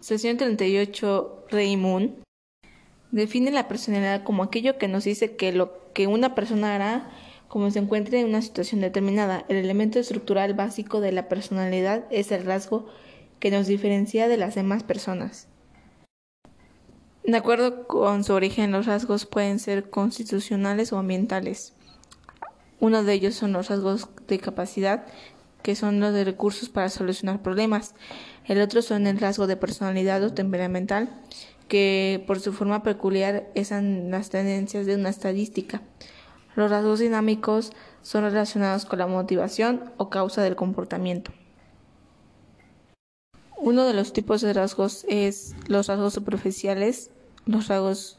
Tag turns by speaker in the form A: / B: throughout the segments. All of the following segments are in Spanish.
A: Sesión 38 Moon define la personalidad como aquello que nos dice que lo que una persona hará como se encuentre en una situación determinada. El elemento estructural básico de la personalidad es el rasgo que nos diferencia de las demás personas. De acuerdo con su origen, los rasgos pueden ser constitucionales o ambientales. Uno de ellos son los rasgos de capacidad, que son los de recursos para solucionar problemas. El otro son el rasgo de personalidad o temperamental, que por su forma peculiar son las tendencias de una estadística. Los rasgos dinámicos son relacionados con la motivación o causa del comportamiento. Uno de los tipos de rasgos es los rasgos superficiales, los rasgos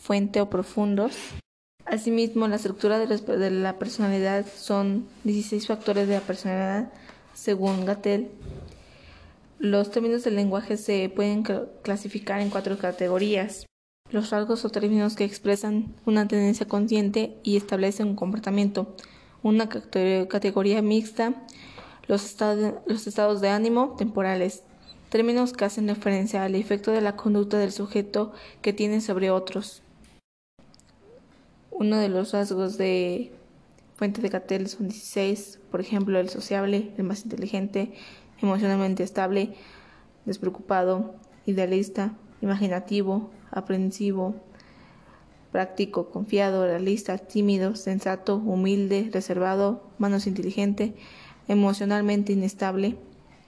A: fuente o profundos. Asimismo, la estructura de la personalidad son 16 factores de la personalidad según Gattel. Los términos del lenguaje se pueden clasificar en cuatro categorías. Los rasgos o términos que expresan una tendencia consciente y establecen un comportamiento. Una categoría mixta, los, estados de ánimo temporales, términos que hacen referencia al efecto de la conducta del sujeto que tiene sobre otros. Uno de los rasgos de fuente de Cattell son 16, por ejemplo, el sociable, el más inteligente, emocionalmente estable, despreocupado, idealista, imaginativo, aprensivo, práctico, confiado, realista, tímido, sensato, humilde, reservado, manos inteligente, emocionalmente inestable,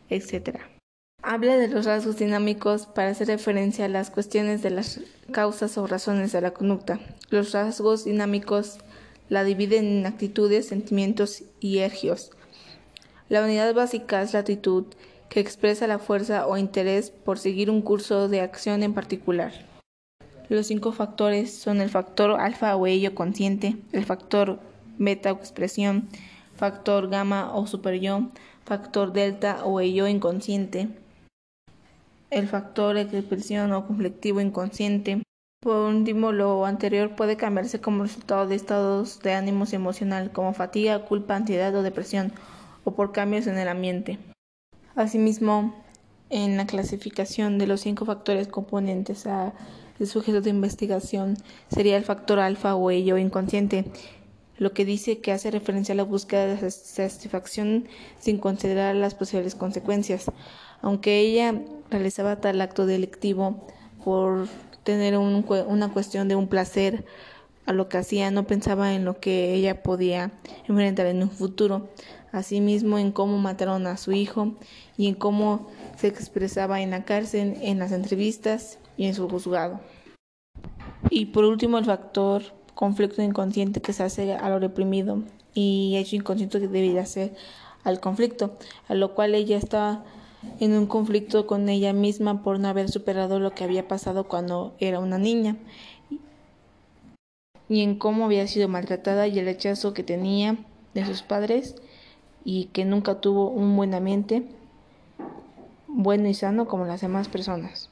A: etc. Habla de los rasgos dinámicos para hacer referencia a las cuestiones de las causas o razones de la conducta. Los rasgos dinámicos la dividen en actitudes, sentimientos y ergios. La unidad básica es la actitud, que expresa la fuerza o interés por seguir un curso de acción en particular. Los cinco factores son el factor alfa o ello consciente, el factor beta o expresión, factor gamma o superyo, factor delta o ello inconsciente, el factor expresión o conflictivo inconsciente. Por último, lo anterior puede cambiarse como resultado de estados de ánimos emocional como fatiga, culpa, ansiedad o depresión o por cambios en el ambiente. Asimismo, en la clasificación de los cinco factores componentes a el sujeto de investigación sería el factor alfa o ello inconsciente, lo que dice que hace referencia a la búsqueda de satisfacción sin considerar las posibles consecuencias. Aunque ella realizaba tal acto delictivo por tener una cuestión de un placer a lo que hacía, no pensaba en lo que ella podía enfrentar en un futuro asimismo en cómo mataron a su hijo y en cómo se expresaba en la cárcel, en las entrevistas y en su juzgado. Y por último, el factor conflicto inconsciente que se hace a lo reprimido y hecho inconsciente que debería ser al conflicto, a lo cual ella estaba en un conflicto con ella misma por no haber superado lo que había pasado cuando era una niña y en cómo había sido maltratada y el rechazo que tenía de sus padres y que nunca tuvo un buen ambiente bueno y sano como las demás personas.